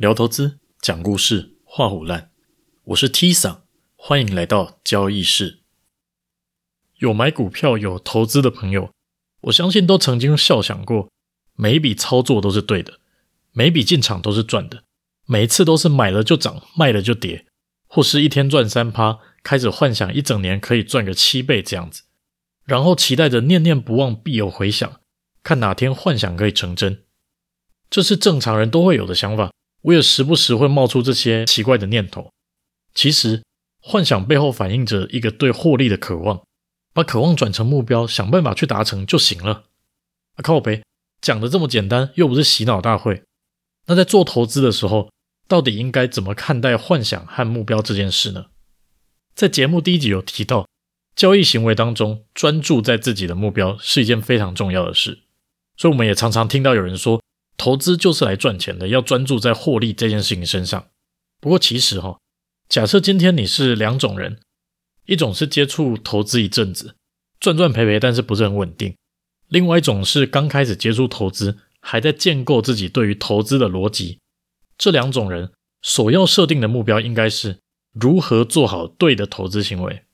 聊投资，讲故事，画虎烂。我是 T 桑，欢迎来到交易室。有买股票、有投资的朋友，我相信都曾经笑想过，每一笔操作都是对的，每一笔进场都是赚的，每一次都是买了就涨，卖了就跌，或是一天赚三趴，开始幻想一整年可以赚个七倍这样子，然后期待着念念不忘必有回响，看哪天幻想可以成真。这是正常人都会有的想法，我也时不时会冒出这些奇怪的念头。其实，幻想背后反映着一个对获利的渴望，把渴望转成目标，想办法去达成就行了。啊靠北，讲的这么简单，又不是洗脑大会。那在做投资的时候，到底应该怎么看待幻想和目标这件事呢？在节目第一集有提到，交易行为当中，专注在自己的目标是一件非常重要的事。所以，我们也常常听到有人说，投资就是来赚钱的，要专注在获利这件事情身上。不过其实哈，假设今天你是两种人，一种是接触投资一阵子，赚赚赔赔，但是不是很稳定；另外一种是刚开始接触投资，还在建构自己对于投资的逻辑。这两种人所要设定的目标应该是如何做好对的投资行为。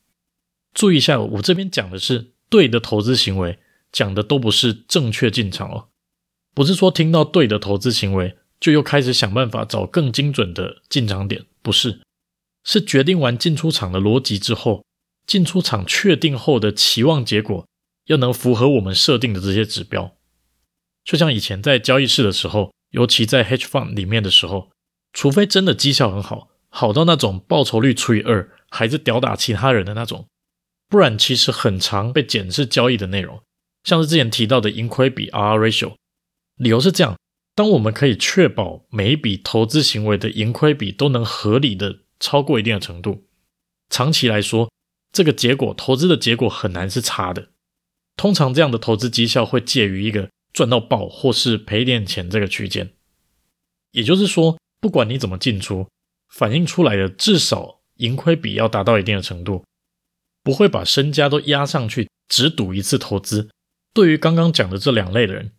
注意一下，我这边讲的是对的投资行为，讲的都不是正确进场哦。不是说听到对的投资行为就又开始想办法找更精准的进场点，不是，是决定完进出场的逻辑之后，进出场确定后的期望结果要能符合我们设定的这些指标。就像以前在交易室的时候，尤其在 hedge fund 里面的时候，除非真的绩效很好，好到那种报酬率除以二还是吊打其他人的那种，不然其实很常被检视交易的内容，像是之前提到的盈亏比 RR ratio。理由是这样：当我们可以确保每一笔投资行为的盈亏比都能合理的超过一定的程度，长期来说，这个结果投资的结果很难是差的。通常这样的投资绩效会介于一个赚到爆或是赔点钱这个区间。也就是说，不管你怎么进出，反映出来的至少盈亏比要达到一定的程度，不会把身家都压上去只赌一次投资。对于刚刚讲的这两类的人。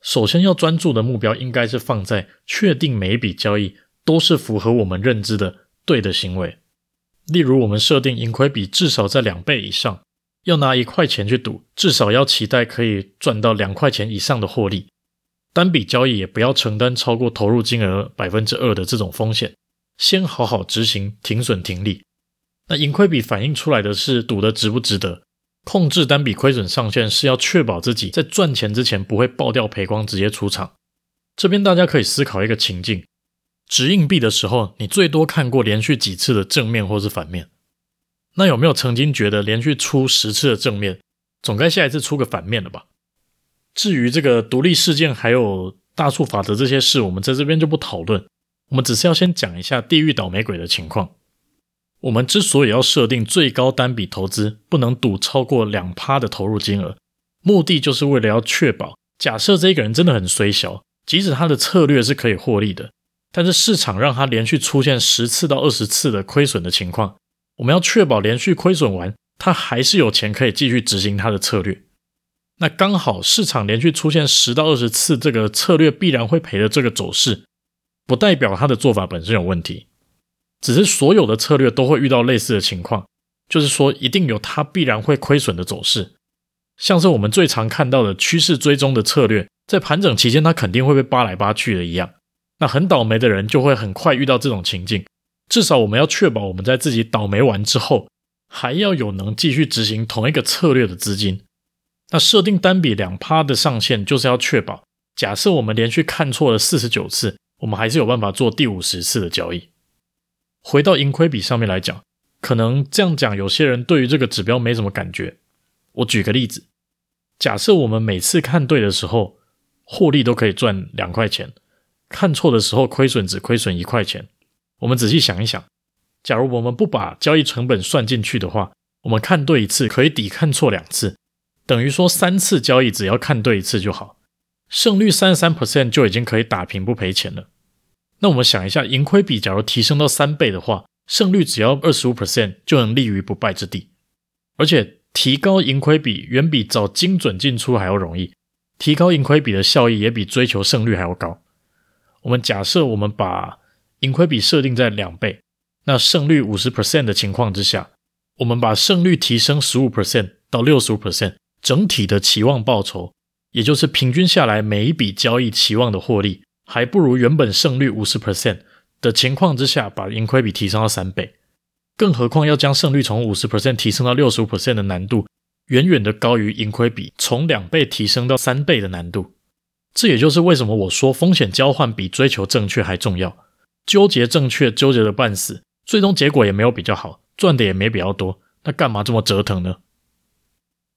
首先要专注的目标应该是放在确定每一笔交易都是符合我们认知的对的行为。例如，我们设定盈亏比至少在两倍以上，要拿一块钱去赌，至少要期待可以赚到两块钱以上的获利。单笔交易也不要承担超过投入金额百分之二的这种风险，先好好执行停损停利。那盈亏比反映出来的是赌的值不值得。控制单笔亏损上限是要确保自己在赚钱之前不会爆掉赔光，直接出场。这边大家可以思考一个情境：掷硬币的时候，你最多看过连续几次的正面或是反面？那有没有曾经觉得连续出十次的正面，总该下一次出个反面了吧？至于这个独立事件还有大数法则这些事，我们在这边就不讨论。我们只是要先讲一下地狱倒霉鬼的情况。我们之所以要设定最高单笔投资不能赌超过两趴的投入金额，目的就是为了要确保，假设这个人真的很衰小，即使他的策略是可以获利的，但是市场让他连续出现十次到二十次的亏损的情况，我们要确保连续亏损完，他还是有钱可以继续执行他的策略。那刚好市场连续出现十到二十次这个策略必然会赔的这个走势，不代表他的做法本身有问题。只是所有的策略都会遇到类似的情况，就是说一定有它必然会亏损的走势，像是我们最常看到的趋势追踪的策略，在盘整期间它肯定会被扒来扒去的一样。那很倒霉的人就会很快遇到这种情境。至少我们要确保我们在自己倒霉完之后，还要有能继续执行同一个策略的资金。那设定单笔两趴的上限，就是要确保，假设我们连续看错了四十九次，我们还是有办法做第五十次的交易。回到盈亏比上面来讲，可能这样讲，有些人对于这个指标没什么感觉。我举个例子，假设我们每次看对的时候，获利都可以赚两块钱；看错的时候，亏损只亏损一块钱。我们仔细想一想，假如我们不把交易成本算进去的话，我们看对一次可以抵看错两次，等于说三次交易只要看对一次就好，胜率三十三 percent 就已经可以打平不赔钱了。那我们想一下，盈亏比假如提升到三倍的话，胜率只要二十五 percent 就能立于不败之地。而且提高盈亏比远比找精准进出还要容易，提高盈亏比的效益也比追求胜率还要高。我们假设我们把盈亏比设定在两倍，那胜率五十 percent 的情况之下，我们把胜率提升十五 percent 到六十五 percent，整体的期望报酬，也就是平均下来每一笔交易期望的获利，还不如原本胜率五十 percent 的情况之下，把盈亏比提升到三倍。更何况要将胜率从五十 percent 提升到六十五 percent 的难度，远远的高于盈亏比从两倍提升到三倍的难度。这也就是为什么我说风险交换比追求正确还重要。纠结正确，纠结的半死，最终结果也没有比较好，赚的也没比较多，那干嘛这么折腾呢？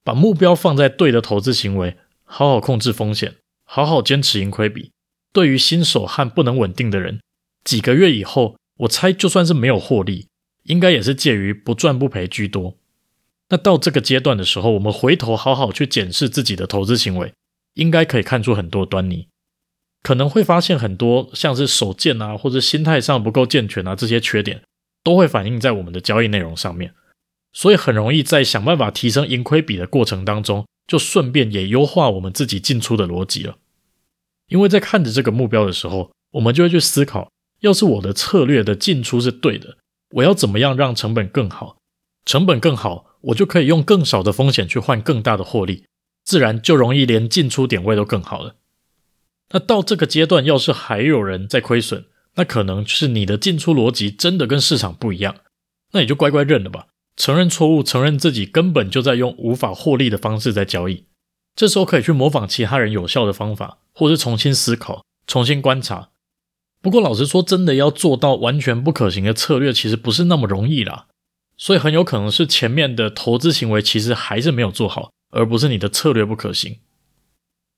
把目标放在对的投资行为，好好控制风险，好好坚持盈亏比。对于新手和不能稳定的人，几个月以后，我猜就算是没有获利。应该也是介于不赚不赔居多。那到这个阶段的时候，我们回头好好去检视自己的投资行为，应该可以看出很多端倪。可能会发现很多像是手贱啊，或者心态上不够健全啊，这些缺点都会反映在我们的交易内容上面。所以很容易在想办法提升盈亏比的过程当中，就顺便也优化我们自己进出的逻辑了。因为在看着这个目标的时候，我们就会去思考，要是我的策略的进出是对的。我要怎么样让成本更好？成本更好，我就可以用更少的风险去换更大的获利，自然就容易连进出点位都更好了。那到这个阶段，要是还有人在亏损，那可能是你的进出逻辑真的跟市场不一样，那你就乖乖认了吧，承认错误，承认自己根本就在用无法获利的方式在交易。这时候可以去模仿其他人有效的方法，或是重新思考，重新观察。不过，老实说，真的要做到完全不可行的策略，其实不是那么容易啦。所以，很有可能是前面的投资行为其实还是没有做好，而不是你的策略不可行。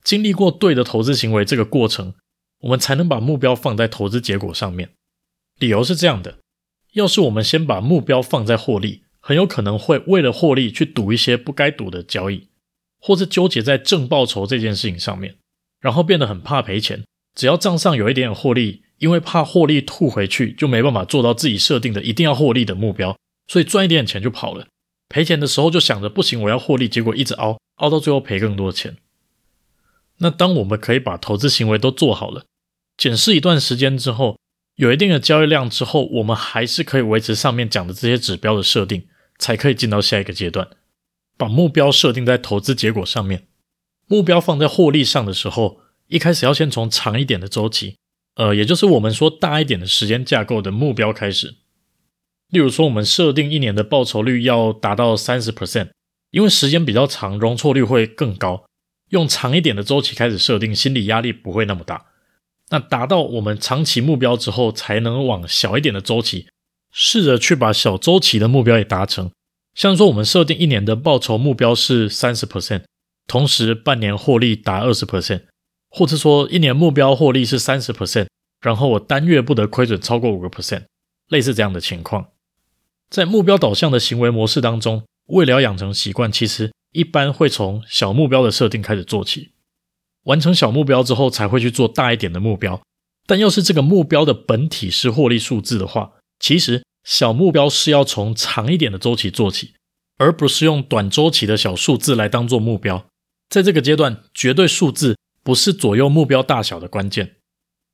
经历过对的投资行为这个过程，我们才能把目标放在投资结果上面。理由是这样的：要是我们先把目标放在获利，很有可能会为了获利去赌一些不该赌的交易，或是纠结在正报酬这件事情上面，然后变得很怕赔钱。只要账上有一点点获利，因为怕获利吐回去，就没办法做到自己设定的一定要获利的目标，所以赚一点点钱就跑了。赔钱的时候就想着不行，我要获利，结果一直凹，凹到最后赔更多钱。那当我们可以把投资行为都做好了，检视一段时间之后，有一定的交易量之后，我们还是可以维持上面讲的这些指标的设定，才可以进到下一个阶段。把目标设定在投资结果上面，目标放在获利上的时候，一开始要先从长一点的周期。呃，也就是我们说大一点的时间架构的目标开始，例如说，我们设定一年的报酬率要达到三十 percent，因为时间比较长，容错率会更高。用长一点的周期开始设定，心理压力不会那么大。那达到我们长期目标之后，才能往小一点的周期，试着去把小周期的目标也达成。像说，我们设定一年的报酬目标是三十 percent，同时半年获利达二十 percent。或者说，一年目标获利是三十 percent，然后我单月不得亏损超过五个 percent，类似这样的情况。在目标导向的行为模式当中，为了养成习惯，其实一般会从小目标的设定开始做起，完成小目标之后，才会去做大一点的目标。但要是这个目标的本体是获利数字的话，其实小目标是要从长一点的周期做起，而不是用短周期的小数字来当做目标。在这个阶段，绝对数字。不是左右目标大小的关键，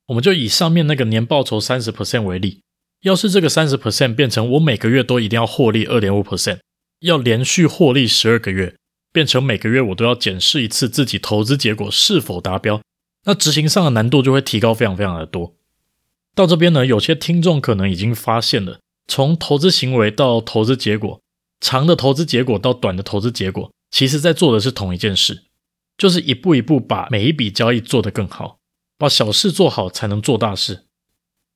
我们就以上面那个年报酬三十 percent 为例，要是这个三十 percent 变成我每个月都一定要获利二点五 percent，要连续获利十二个月，变成每个月我都要检视一次自己投资结果是否达标，那执行上的难度就会提高非常非常的多。到这边呢，有些听众可能已经发现了，从投资行为到投资结果，长的投资结果到短的投资结果，其实在做的是同一件事。就是一步一步把每一笔交易做得更好，把小事做好才能做大事。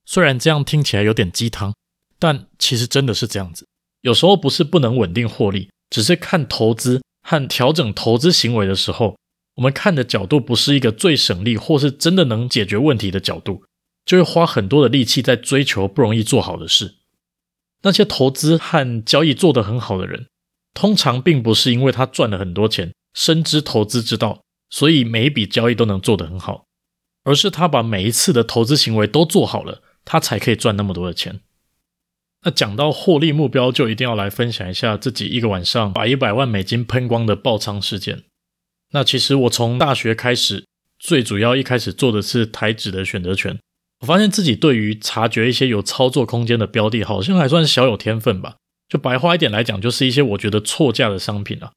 虽然这样听起来有点鸡汤，但其实真的是这样子。有时候不是不能稳定获利，只是看投资和调整投资行为的时候，我们看的角度不是一个最省力或是真的能解决问题的角度，就会花很多的力气在追求不容易做好的事。那些投资和交易做得很好的人，通常并不是因为他赚了很多钱。深知投资之道，所以每一笔交易都能做得很好，而是他把每一次的投资行为都做好了，他才可以赚那么多的钱。那讲到获利目标，就一定要来分享一下自己一个晚上把一百万美金喷光的爆仓事件。那其实我从大学开始，最主要一开始做的是台指的选择权，我发现自己对于察觉一些有操作空间的标的，好像还算小有天分吧。就白话一点来讲，就是一些我觉得错价的商品啊。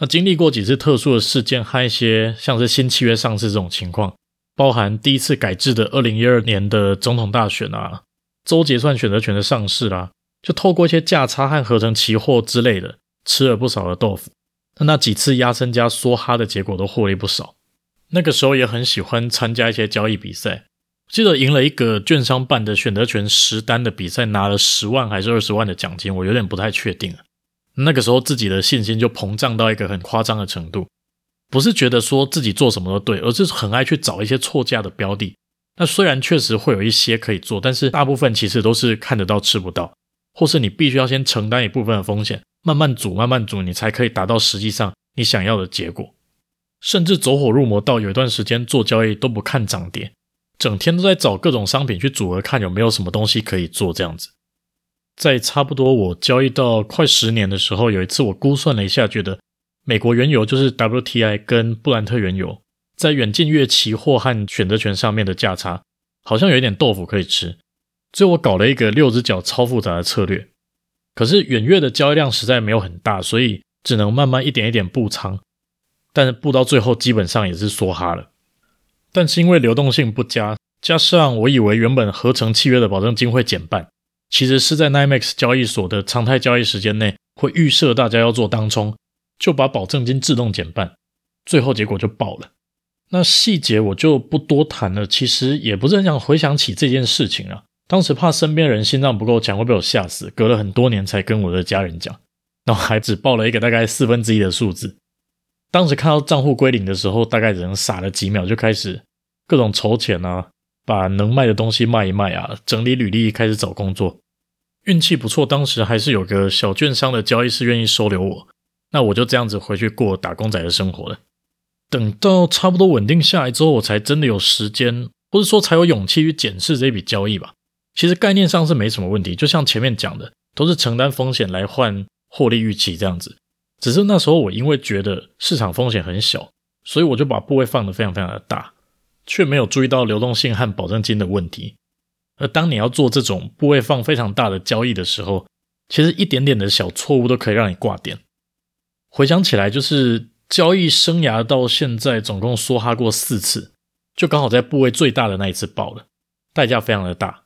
那经历过几次特殊的事件和一些像是新契约上市这种情况，包含第一次改制的二零一二年的总统大选啊，周结算选择权的上市啦、啊，就透过一些价差和合成期货之类的，吃了不少的豆腐。那那几次压身加梭哈的结果都获利不少。那个时候也很喜欢参加一些交易比赛。记得赢了一个券商办的选择权十单的比赛，拿了十万还是二十万的奖金，我有点不太确定了。那个时候自己的信心就膨胀到一个很夸张的程度，不是觉得说自己做什么都对，而是很爱去找一些错价的标的。那虽然确实会有一些可以做，但是大部分其实都是看得到吃不到，或是你必须要先承担一部分的风险，慢慢组慢慢组，你才可以达到实际上你想要的结果。甚至走火入魔到有一段时间做交易都不看涨跌。整天都在找各种商品去组合，看有没有什么东西可以做这样子。在差不多我交易到快十年的时候，有一次我估算了一下，觉得美国原油就是 WTI 跟布兰特原油在远近月期货和选择权上面的价差，好像有一点豆腐可以吃。所以我搞了一个六只脚超复杂的策略。可是远月的交易量实在没有很大，所以只能慢慢一点一点布仓。但是布到最后基本上也是梭哈了。但是因为流动性不佳，加上我以为原本合成契约的保证金会减半，其实是在 NYMEX 交易所的常态交易时间内会预设大家要做当冲，就把保证金自动减半，最后结果就爆了。那细节我就不多谈了，其实也不是很想回想起这件事情啊。当时怕身边人心脏不够强会被我吓死，隔了很多年才跟我的家人讲，然后还只报了一个大概四分之一的数字。当时看到账户归零的时候，大概只能傻了几秒，就开始各种筹钱啊，把能卖的东西卖一卖啊，整理履历，开始找工作。运气不错，当时还是有个小券商的交易师愿意收留我，那我就这样子回去过打工仔的生活了。等到差不多稳定下来之后，我才真的有时间，或者说才有勇气去检视这笔交易吧。其实概念上是没什么问题，就像前面讲的，都是承担风险来换获利预期这样子。只是那时候我因为觉得市场风险很小，所以我就把部位放得非常非常的大，却没有注意到流动性和保证金的问题。而当你要做这种部位放非常大的交易的时候，其实一点点的小错误都可以让你挂点。回想起来，就是交易生涯到现在总共梭哈过四次，就刚好在部位最大的那一次爆了，代价非常的大，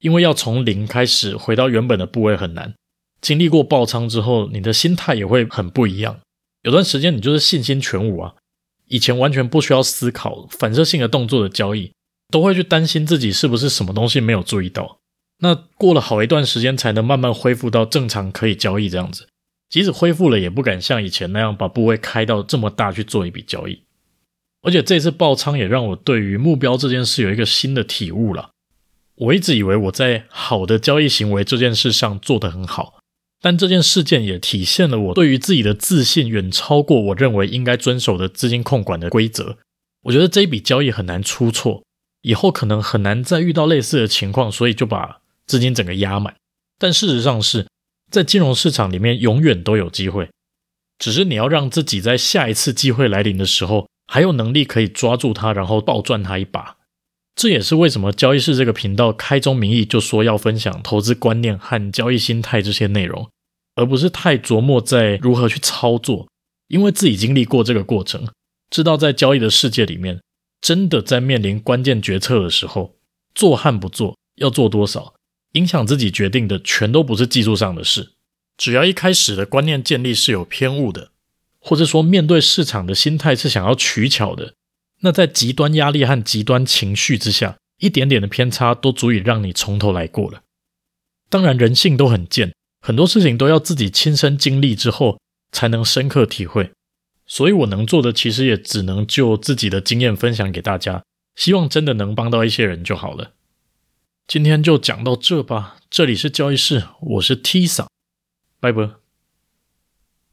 因为要从零开始回到原本的部位很难。经历过爆仓之后，你的心态也会很不一样。有段时间你就是信心全无啊，以前完全不需要思考反射性的动作的交易，都会去担心自己是不是什么东西没有注意到。那过了好一段时间才能慢慢恢复到正常可以交易这样子。即使恢复了，也不敢像以前那样把部位开到这么大去做一笔交易。而且这次爆仓也让我对于目标这件事有一个新的体悟了。我一直以为我在好的交易行为这件事上做得很好。但这件事件也体现了我对于自己的自信远超过我认为应该遵守的资金控管的规则。我觉得这一笔交易很难出错，以后可能很难再遇到类似的情况，所以就把资金整个压满。但事实上是在金融市场里面永远都有机会，只是你要让自己在下一次机会来临的时候还有能力可以抓住它，然后暴赚它一把。这也是为什么交易室这个频道开宗明义就说要分享投资观念和交易心态这些内容。而不是太琢磨在如何去操作，因为自己经历过这个过程，知道在交易的世界里面，真的在面临关键决策的时候，做和不做，要做多少，影响自己决定的全都不是技术上的事。只要一开始的观念建立是有偏误的，或者说面对市场的心态是想要取巧的，那在极端压力和极端情绪之下，一点点的偏差都足以让你从头来过了。当然，人性都很贱。很多事情都要自己亲身经历之后才能深刻体会，所以我能做的其实也只能就自己的经验分享给大家，希望真的能帮到一些人就好了。今天就讲到这吧，这里是交易室，我是 Tisa，，拜拜。